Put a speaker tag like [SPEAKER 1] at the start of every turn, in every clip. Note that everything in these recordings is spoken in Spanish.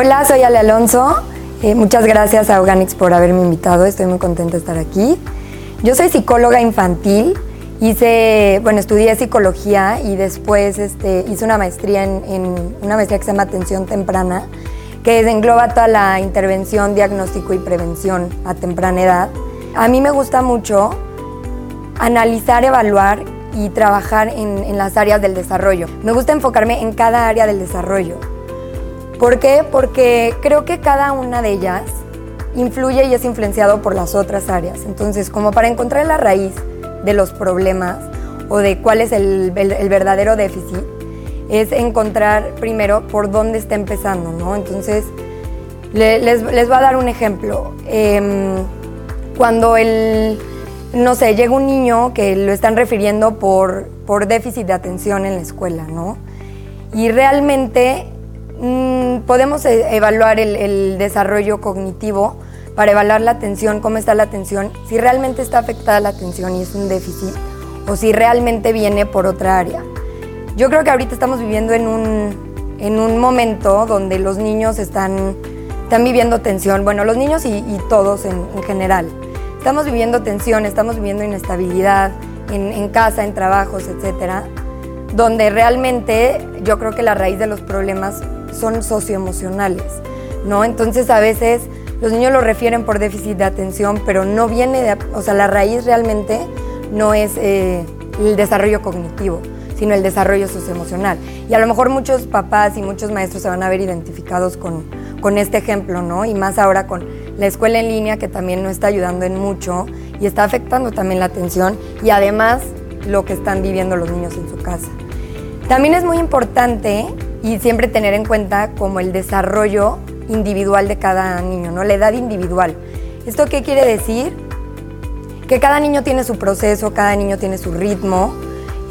[SPEAKER 1] Hola, soy Ale Alonso. Eh, muchas gracias a Organics por haberme invitado. Estoy muy contenta de estar aquí. Yo soy psicóloga infantil. Hice, bueno, estudié psicología y después este, hice una maestría en, en una maestría que se llama atención temprana, que engloba toda la intervención, diagnóstico y prevención a temprana edad. A mí me gusta mucho analizar, evaluar y trabajar en, en las áreas del desarrollo. Me gusta enfocarme en cada área del desarrollo. ¿Por qué? Porque creo que cada una de ellas influye y es influenciado por las otras áreas. Entonces, como para encontrar la raíz de los problemas o de cuál es el, verdadero déficit, es encontrar primero por dónde está empezando, ¿no? Entonces, le- les, les voy a dar un ejemplo. Em, cuando el, no sé, llega un niño que lo están refiriendo por, por déficit de atención en la escuela, ¿no? Y realmente mm, podemos e- evaluar el, el desarrollo cognitivo para evaluar la atención, cómo está la atención, si realmente está afectada la atención y es un déficit, o si realmente viene por otra área. Yo creo que ahorita estamos viviendo en un, en un momento donde los niños están, están viviendo tensión, bueno, los niños y, y todos en, en general. Estamos viviendo tensión, estamos viviendo inestabilidad en, en casa, en trabajos, etcétera, donde realmente yo creo que la raíz de los problemas son socioemocionales, ¿no? Entonces a veces los niños lo refieren por déficit de atención, pero no viene de, o sea, la raíz realmente no es eh, el desarrollo cognitivo, sino el desarrollo socioemocional. Y a lo mejor muchos papás y muchos maestros se van a ver identificados con, con este ejemplo, ¿no? Y más ahora con la escuela en línea que también no está ayudando en mucho y está afectando también la atención y además lo que están viviendo los niños en su casa. También es muy importante y siempre tener en cuenta como el desarrollo individual de cada niño, ¿no? La edad individual. ¿Esto qué quiere decir? Que cada niño tiene su proceso, cada niño tiene su ritmo.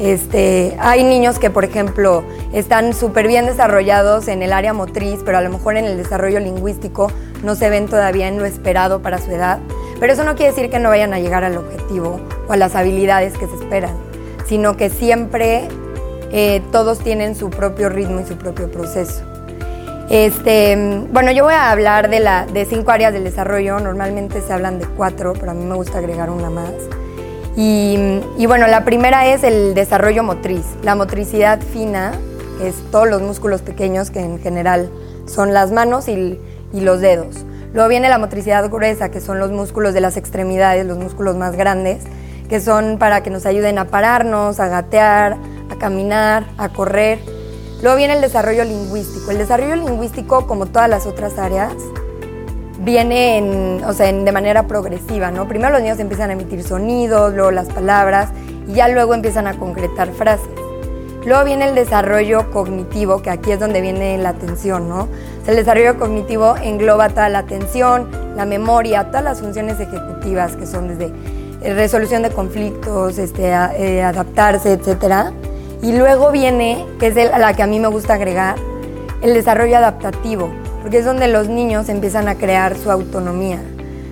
[SPEAKER 1] Este, hay niños que, por ejemplo, están súper bien desarrollados en el área motriz, pero a lo mejor en el desarrollo lingüístico no se ven todavía en lo esperado para su edad. Pero eso no quiere decir que no vayan a llegar al objetivo o a las habilidades que se esperan, sino que siempre eh, todos tienen su propio ritmo y su propio proceso. Este, bueno, yo voy a hablar de, la, de cinco áreas del desarrollo. Normalmente se hablan de cuatro, pero a mí me gusta agregar una más. Y, y bueno, la primera es el desarrollo motriz. La motricidad fina es todos los músculos pequeños que en general son las manos y, y los dedos. Luego viene la motricidad gruesa, que son los músculos de las extremidades, los músculos más grandes, que son para que nos ayuden a pararnos, a gatear, caminar, a correr. Luego viene el desarrollo lingüístico. El desarrollo lingüístico, como todas las otras áreas, viene en, o sea, en- de manera progresiva, ¿no? Primero los niños empiezan a emitir sonidos, luego las palabras y ya luego empiezan a concretar frases. Luego viene el desarrollo cognitivo, que aquí es donde viene la atención, ¿no? O sea, el desarrollo cognitivo engloba toda la atención, la memoria, todas las funciones ejecutivas que son desde resolución de conflictos, este, a- eh, adaptarse, etcétera. Y luego viene, que es la que a mí me gusta agregar, el desarrollo adaptativo, porque es donde los niños empiezan a crear su autonomía,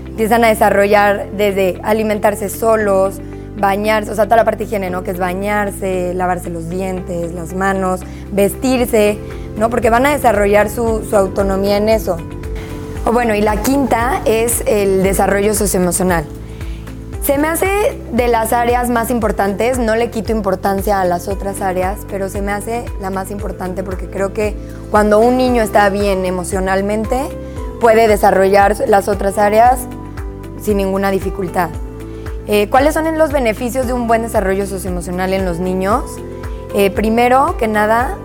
[SPEAKER 1] empiezan a desarrollar desde alimentarse solos, bañarse, o sea, toda la parte de higiene, ¿no? Que es bañarse, lavarse los dientes, las manos, vestirse, ¿no? Porque van a desarrollar su, su autonomía en eso. O bueno, y la quinta es el desarrollo socioemocional. Se me hace de las áreas más importantes, no le quito importancia a las otras áreas, pero se me hace la más importante porque creo que cuando un niño está bien emocionalmente, puede desarrollar las otras áreas sin ninguna dificultad. Eh, ¿Cuáles son los beneficios de un buen desarrollo socioemocional en los niños? Eh, primero que nada,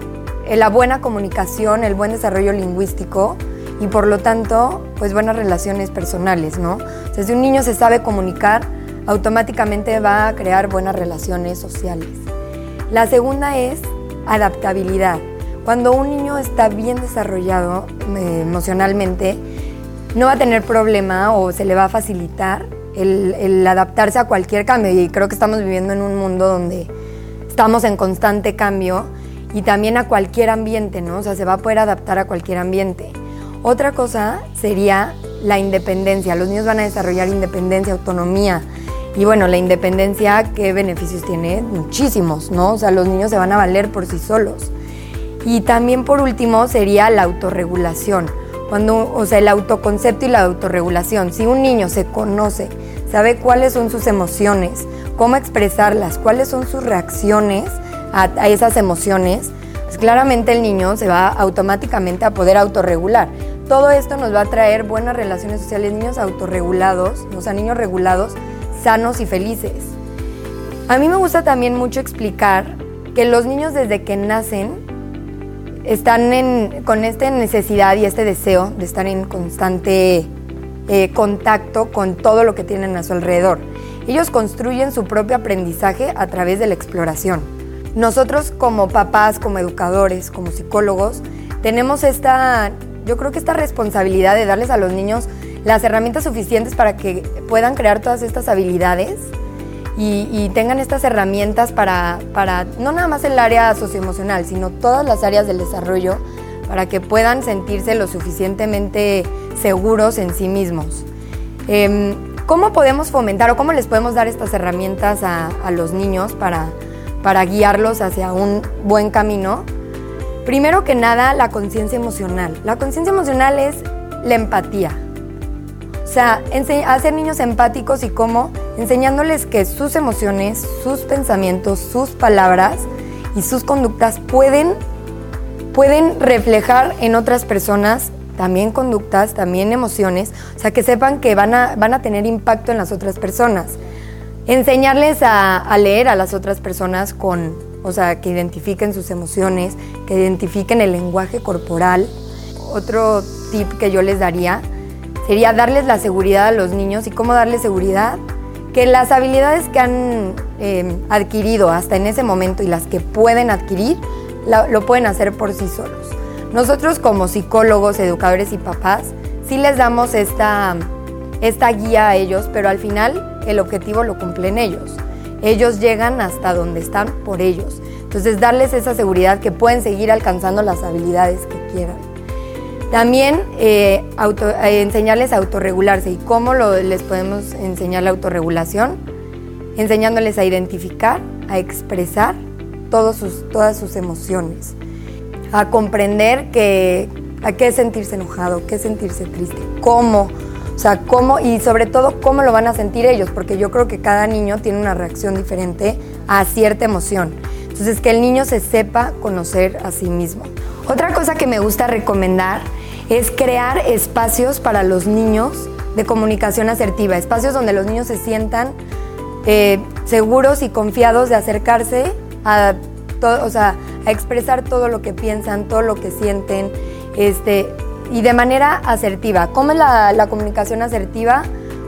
[SPEAKER 1] eh, la buena comunicación, el buen desarrollo lingüístico y por lo tanto, pues buenas relaciones personales, ¿no? O si un niño se sabe comunicar, automáticamente va a crear buenas relaciones sociales. La segunda es adaptabilidad. Cuando un niño está bien desarrollado eh, emocionalmente, no va a tener problema o se le va a facilitar el, el adaptarse a cualquier cambio. Y creo que estamos viviendo en un mundo donde estamos en constante cambio y también a cualquier ambiente, ¿no? O sea, se va a poder adaptar a cualquier ambiente. Otra cosa sería la independencia. Los niños van a desarrollar independencia, autonomía. Y bueno, la independencia, ¿qué beneficios tiene? Muchísimos, ¿no? O sea, los niños se van a valer por sí solos. Y también por último sería la autorregulación. Cuando, o sea, el autoconcepto y la autorregulación. Si un niño se conoce, sabe cuáles son sus emociones, cómo expresarlas, cuáles son sus reacciones a, esas emociones, pues claramente el niño se va automáticamente a poder autorregular. Todo esto nos va a traer buenas relaciones sociales, niños autorregulados, o sea, niños regulados, sanos y felices. A mí me gusta también mucho explicar que los niños desde que nacen están con esta necesidad y este deseo de estar en constante eh, contacto con todo lo que tienen a su alrededor. Ellos construyen su propio aprendizaje a través de la exploración. Nosotros como papás, como educadores, como psicólogos, tenemos esta yo creo que esta responsabilidad de darles a los niños las herramientas suficientes para que puedan crear todas estas habilidades y, tengan estas herramientas para, para, no nada más el área socioemocional, sino todas las áreas del desarrollo, para que puedan sentirse lo suficientemente seguros en sí mismos. Em, ¿Cómo podemos fomentar o cómo les podemos dar estas herramientas a, a los niños para, para guiarlos hacia un buen camino? Primero que nada, la conciencia emocional. La conciencia emocional es la empatía. O sea, hacer niños empáticos y cómo enseñándoles que sus emociones, sus pensamientos, sus palabras y sus conductas pueden, pueden reflejar en otras personas también conductas, también emociones, o sea, que sepan que van a, van a tener impacto en las otras personas. Enseñarles a, a leer a las otras personas con, o sea, que identifiquen sus emociones, que identifiquen el lenguaje corporal. Otro tip que yo les daría sería darles la seguridad a los niños y cómo darles seguridad. Que las habilidades que han em, adquirido hasta en ese momento y las que pueden adquirir, lo pueden hacer por sí solos. Nosotros como psicólogos, educadores y papás, sí les damos esta, esta guía a ellos, pero al final el objetivo lo cumplen ellos. Ellos llegan hasta donde están por ellos. Entonces, darles esa seguridad que pueden seguir alcanzando las habilidades que quieran. También eh, eh, enseñarles a autorregularse. ¿Y cómo les podemos enseñar la autorregulación? Enseñándoles a identificar, a expresar todos sus, todas sus emociones, a comprender que, a qué sentirse enojado, qué sentirse triste, cómo o sea, cómo y sobre todo cómo lo van a sentir ellos, porque yo creo que cada niño tiene una reacción diferente a cierta emoción. Entonces, que el niño se sepa conocer a sí mismo. Otra cosa que me gusta recomendar es crear espacios para los niños de comunicación asertiva, espacios donde los niños se sientan eh, seguros y confiados de acercarse a, todo, o sea, a expresar todo lo que piensan, todo lo que sienten, este, y de manera asertiva. ¿Cómo es la, comunicación asertiva?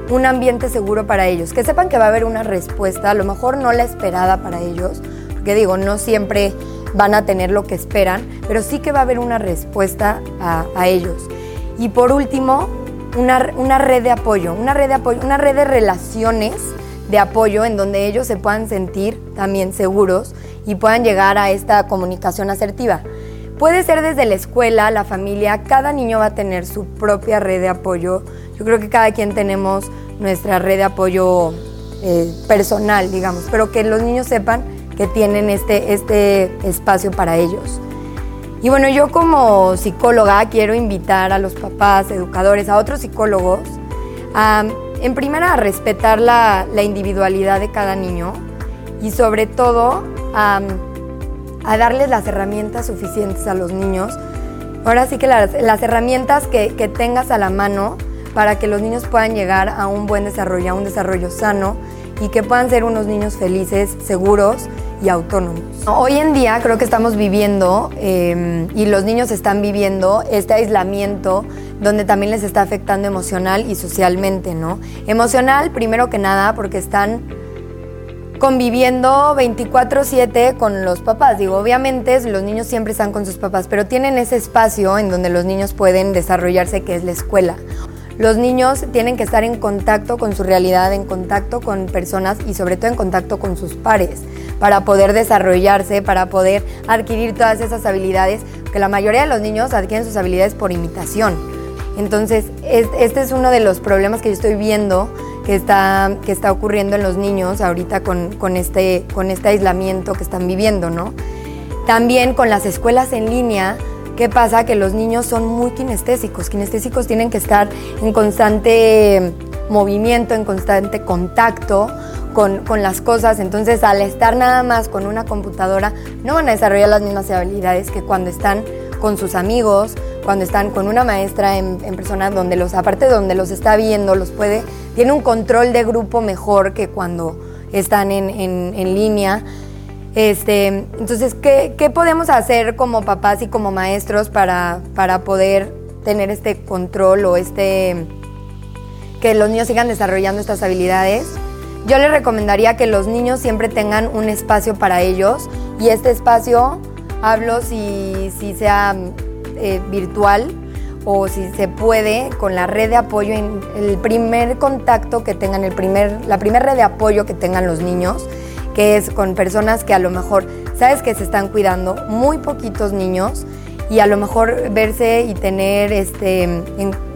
[SPEAKER 1] Un ambiente seguro para ellos. Que sepan que va a haber una respuesta, a lo mejor no la esperada para ellos, porque digo, no siempre van a tener lo que esperan, pero sí que va a haber una respuesta a, ellos. Y por último, una, una, red de apoyo, una red de apoyo, una red de relaciones de apoyo en donde ellos se puedan sentir también seguros y puedan llegar a esta comunicación asertiva. Puede ser desde la escuela, la familia, cada niño va a tener su propia red de apoyo. Yo creo que cada quien tenemos nuestra red de apoyo eh, personal, digamos, pero que los niños sepan que tienen este, este espacio para ellos. Y bueno, yo como psicóloga quiero invitar a los papás, educadores, a otros psicólogos, a, en primera a respetar la, la individualidad de cada niño y sobre todo a darles las herramientas suficientes a los niños. Ahora sí que las, herramientas que, tengas a la mano para que los niños puedan llegar a un buen desarrollo, a un desarrollo sano y que puedan ser unos niños felices, seguros y autónomos. Hoy en día creo que estamos viviendo em, y los niños están viviendo este aislamiento donde también les está afectando emocional y socialmente, ¿no? Emocional, primero que nada, porque están conviviendo 24/7 con los papás. Digo, obviamente los niños siempre están con sus papás, pero tienen ese espacio en donde los niños pueden desarrollarse, que es la escuela. Los niños tienen que estar en contacto con su realidad, en contacto con personas y sobre todo en contacto con sus pares para poder desarrollarse, para poder adquirir todas esas habilidades, que la mayoría de los niños adquieren sus habilidades por imitación. Entonces, este es uno de los problemas que yo estoy viendo que está, que está ocurriendo en los niños ahorita con, con, este, con este aislamiento que están viviendo, ¿no? También con las escuelas en línea, ¿Qué pasa? Que los niños son muy kinestésicos. Kinestésicos tienen que estar en constante movimiento, en constante contacto con, con, las cosas. Entonces, al estar nada más con una computadora, no van a desarrollar las mismas habilidades que cuando están con sus amigos, cuando están con una maestra en, en persona, donde los, aparte donde los está viendo, los puede, tiene un control de grupo mejor que cuando están en, en, en línea. Este, entonces, ¿qué, ¿qué, podemos hacer como papás y como maestros para, para poder tener este control o este que los niños sigan desarrollando estas habilidades? Yo les recomendaría que los niños siempre tengan un espacio para ellos y este espacio, hablo si, si sea eh, virtual o si se puede con la red de apoyo, en el primer contacto que tengan, el primer, la primera red de apoyo que tengan los niños que es con personas que a lo mejor sabes que se están cuidando, muy poquitos niños, y a lo mejor verse y tener este,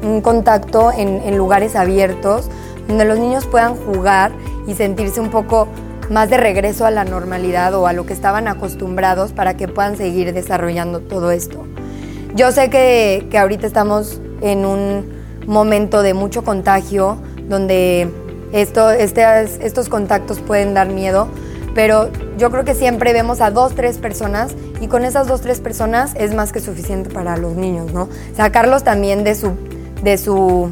[SPEAKER 1] un contacto en, en lugares abiertos donde los niños puedan jugar y sentirse un poco más de regreso a la normalidad o a lo que estaban acostumbrados para que puedan seguir desarrollando todo esto. Yo sé que, que ahorita estamos en un momento de mucho contagio, donde esto, este, estos contactos pueden dar miedo, pero yo creo que siempre vemos a dos, tres personas y con esas dos, tres personas es más que suficiente para los niños, ¿no? Sacarlos también de su, de su,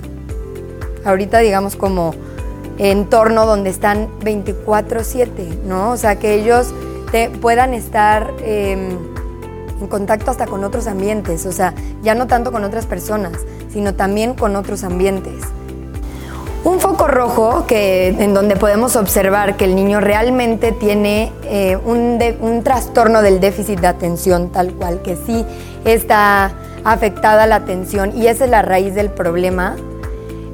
[SPEAKER 1] ahorita digamos como entorno donde están 24/7, ¿no? O sea, que ellos te, puedan estar eh, en contacto hasta con otros ambientes, o sea, ya no tanto con otras personas, sino también con otros ambientes. Un foco rojo que, en donde podemos observar que el niño realmente tiene eh, un, trastorno del déficit de atención tal cual, que sí está afectada la atención y esa es la raíz del problema,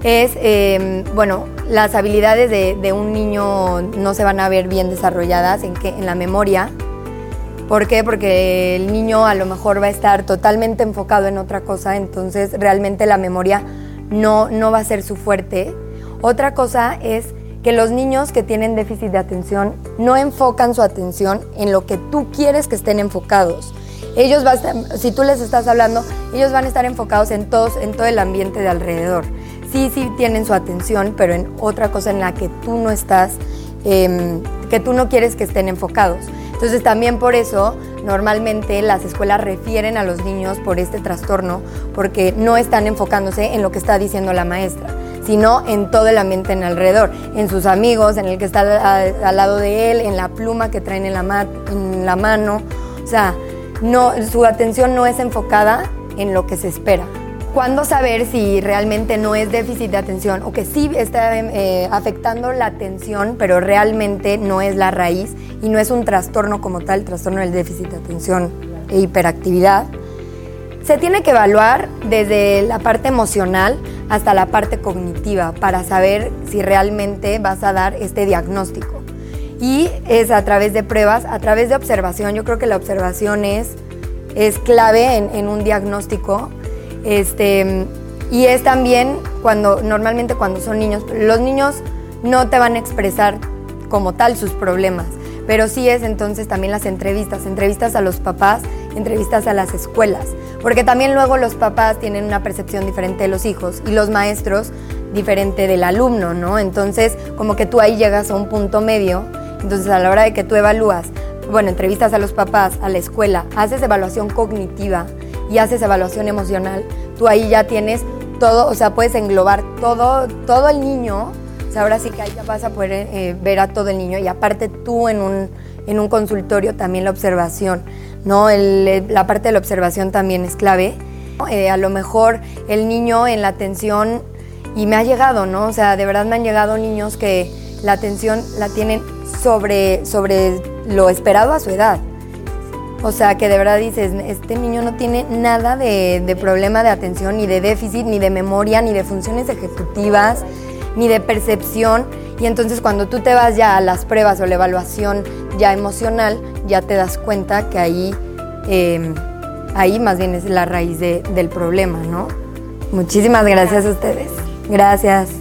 [SPEAKER 1] es, eh, bueno, las habilidades de, de, un niño no se van a ver bien desarrolladas en, que, en la memoria. ¿Por qué? Porque el niño a lo mejor va a estar totalmente enfocado en otra cosa, entonces realmente la memoria no, no va a ser su fuerte otra cosa es que los niños que tienen déficit de atención no enfocan su atención en lo que tú quieres que estén enfocados. Ellos van a, si tú les estás hablando, ellos van a estar enfocados en, todos, en todo el ambiente de alrededor. Sí, sí tienen su atención, pero en otra cosa en la que tú no estás, eh, que tú no quieres que estén enfocados. Entonces también por eso normalmente las escuelas refieren a los niños por este trastorno, porque no están enfocándose en lo que está diciendo la maestra sino en todo el ambiente en alrededor, en sus amigos, en el que está al, lado de él, en la pluma que traen en la, mano. O sea, no, su atención no es enfocada en lo que se espera. ¿Cuándo saber si realmente no es déficit de atención o que sí está eh, afectando la atención, pero realmente no es la raíz y no es un trastorno como tal, trastorno del déficit de atención e hiperactividad? Se tiene que evaluar desde la parte emocional hasta la parte cognitiva para saber si realmente vas a dar este diagnóstico. Y es a través de pruebas, a través de observación. Yo creo que la observación es, es clave en, un diagnóstico. Este, y es también cuando, normalmente cuando son niños, los niños no te van a expresar como tal sus problemas, pero sí es entonces también las entrevistas, entrevistas a los papás, entrevistas a las escuelas, porque también luego los papás tienen una percepción diferente de los hijos y los maestros diferente del alumno, ¿no? Entonces, como que tú ahí llegas a un punto medio, entonces a la hora de que tú evalúas, bueno, entrevistas a los papás, a la escuela, haces evaluación cognitiva y haces evaluación emocional, tú ahí ya tienes todo, o sea, puedes englobar todo, todo el niño, o sea, ahora sí que ahí ya vas a poder eh, ver a todo el niño y aparte tú en un, en un consultorio también la observación. ¿No? El, la parte de la observación también es clave. Eh, a lo mejor el niño en la atención, y me ha llegado, ¿no? O sea, de verdad me han llegado niños que la atención la tienen sobre, sobre lo esperado a su edad. O sea, que de verdad dices, este niño no tiene nada de, de problema de atención, ni de déficit, ni de memoria, ni de funciones ejecutivas, ni de percepción. Y entonces cuando tú te vas ya a las pruebas o la evaluación ya emocional, ya te das cuenta que ahí, eh, ahí más bien es la raíz de, del problema, ¿no? Muchísimas gracias a ustedes. Gracias.